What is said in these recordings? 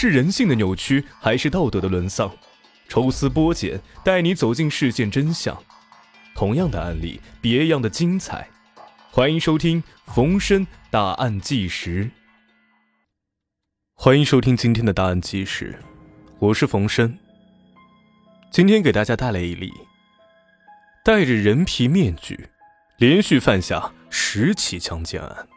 是人性的扭曲，还是道德的沦丧？抽丝剥茧，带你走进事件真相。同样的案例，别样的精彩。欢迎收听冯生大案纪实。欢迎收听今天的大案纪实，我是冯生。今天给大家带来一例戴着人皮面具，连续犯下十起强奸案。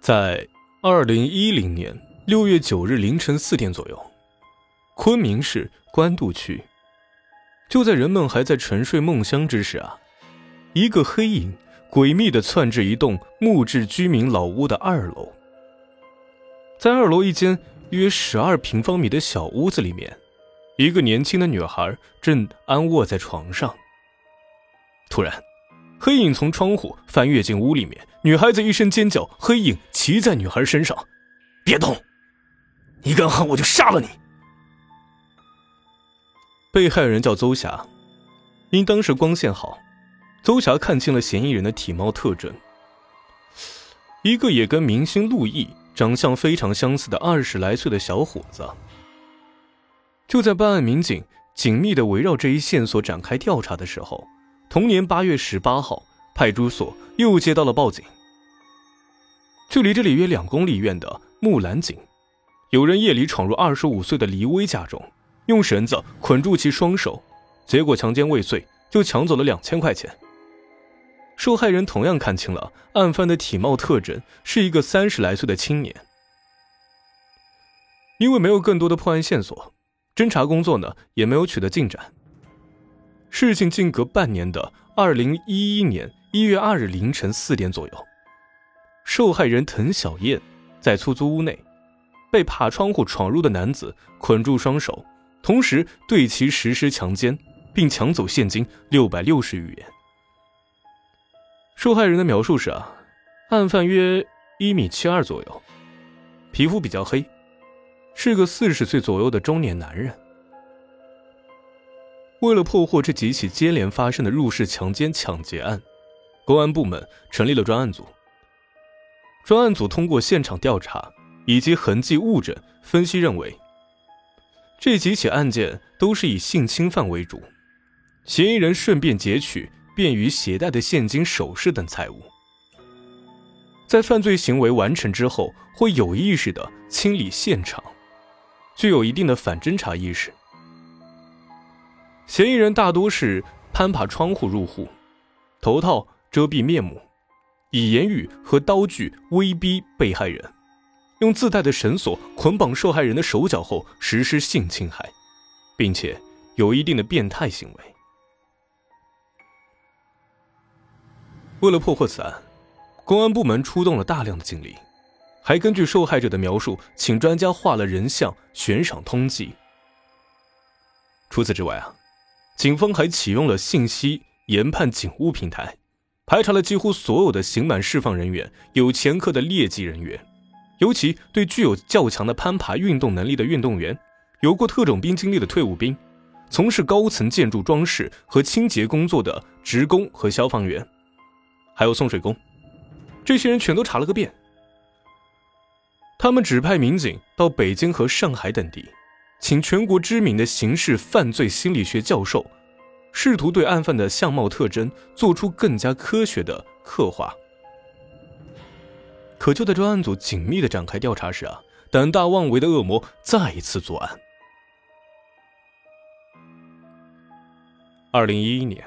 在二零一零年六月九日凌晨四点左右，昆明市官渡区，就在人们还在沉睡梦乡之时啊，一个黑影诡秘的窜至一栋木质居民老屋的二楼。在二楼一间约十二平方米的小屋子里面，一个年轻的女孩正安卧在床上。突然，黑影从窗户翻越进屋里面，女孩子一声尖叫，黑影骑在女孩身上，别动，你敢喊我就杀了你。被害人叫邹霞，因当时光线好，邹霞看清了嫌疑人的体貌特征，一个也跟明星陆毅长相非常相似的二十来岁的小伙子。就在办案民警紧密的围绕这一线索展开调查的时候。同年八月十八号，派出所又接到了报警。距离这里约两公里远的木兰井，有人夜里闯入二十五岁的黎薇家中，用绳子捆住其双手，结果强奸未遂，就抢走了两千块钱。受害人同样看清了案犯的体貌特征，是一个三十来岁的青年。因为没有更多的破案线索，侦查工作呢也没有取得进展。事情间隔半年的二零一一年一月二日凌晨四点左右，受害人滕小燕在出租屋内，被爬窗户闯入的男子捆住双手，同时对其实施强奸，并抢走现金六百六十余元。受害人的描述是啊，案犯约一米七二左右，皮肤比较黑，是个四十岁左右的中年男人。为了破获这几起接连发生的入室强奸抢劫案，公安部门成立了专案组。专案组通过现场调查以及痕迹物证分析，认为这几起案件都是以性侵犯为主，嫌疑人顺便劫取便于携带的现金、首饰等财物，在犯罪行为完成之后会有意识的清理现场，具有一定的反侦查意识。嫌疑人大多是攀爬窗户入户，头套遮蔽面目，以言语和刀具威逼被害人，用自带的绳索捆绑受害人的手脚后实施性侵害，并且有一定的变态行为。为了破获此案，公安部门出动了大量的警力，还根据受害者的描述，请专家画了人像悬赏通缉。除此之外啊。警方还启用了信息研判警务平台，排查了几乎所有的刑满释放人员、有前科的劣迹人员，尤其对具有较强的攀爬运动能力的运动员、有过特种兵经历的退伍兵、从事高层建筑装饰和清洁工作的职工和消防员，还有送水工，这些人全都查了个遍。他们指派民警到北京和上海等地。请全国知名的刑事犯罪心理学教授，试图对案犯的相貌特征做出更加科学的刻画。可就在专案组紧密的展开调查时啊，胆大妄为的恶魔再一次作案。二零一一年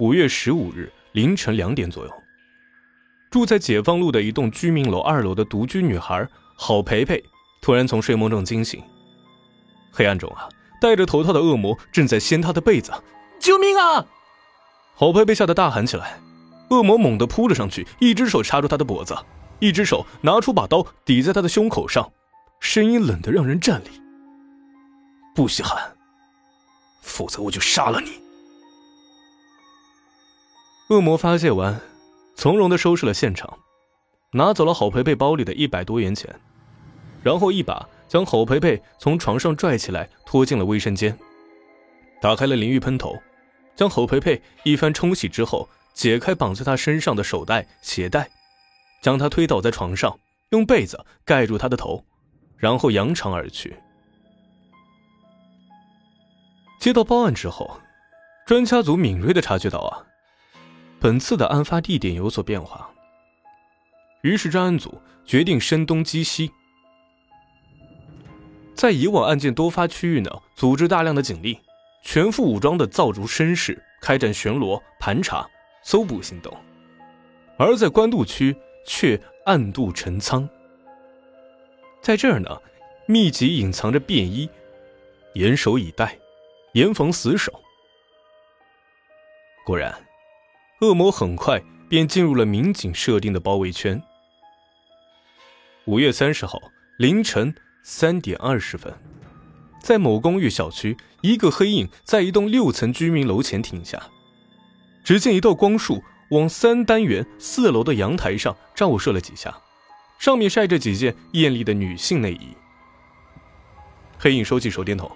五月十五日凌晨两点左右，住在解放路的一栋居民楼二楼的独居女孩郝培培突然从睡梦中惊醒。黑暗中啊，戴着头套的恶魔正在掀他的被子，救命啊！郝佩被吓得大喊起来。恶魔猛地扑了上去，一只手掐住他的脖子，一只手拿出把刀抵在他的胸口上，声音冷得让人颤栗：“不稀罕，否则我就杀了你！”恶魔发泄完，从容的收拾了现场，拿走了郝培培包里的一百多元钱，然后一把。将郝培培从床上拽起来，拖进了卫生间，打开了淋浴喷头，将郝培培一番冲洗之后，解开绑在他身上的手带、鞋带，将他推倒在床上，用被子盖住他的头，然后扬长而去。接到报案之后，专家组敏锐的察觉到啊，本次的案发地点有所变化。于是专案组决定声东击西，在以往案件多发区域呢，组织大量的警力，全副武装的造逐绅士，开展巡逻、盘查、搜捕行动；而在官渡区却暗度陈仓，在这儿呢，密集隐藏着便衣，严守以待，严防死守。果然，恶魔很快便进入了民警设定的包围圈。五月三十号凌晨三点二十分，在某公寓小区，一个黑影在一栋六层居民楼前停下。只见一道光束往三单元四楼的阳台上照射了几下，上面晒着几件艳丽的女性内衣。黑影收起手电筒，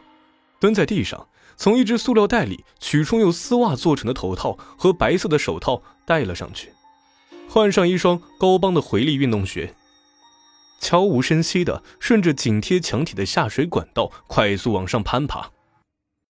蹲在地上，从一只塑料袋里取出用丝袜做成的头套和白色的手套戴了上去，换上一双高帮的回力运动鞋。悄无声息地顺着紧贴墙体的下水管道快速往上攀爬。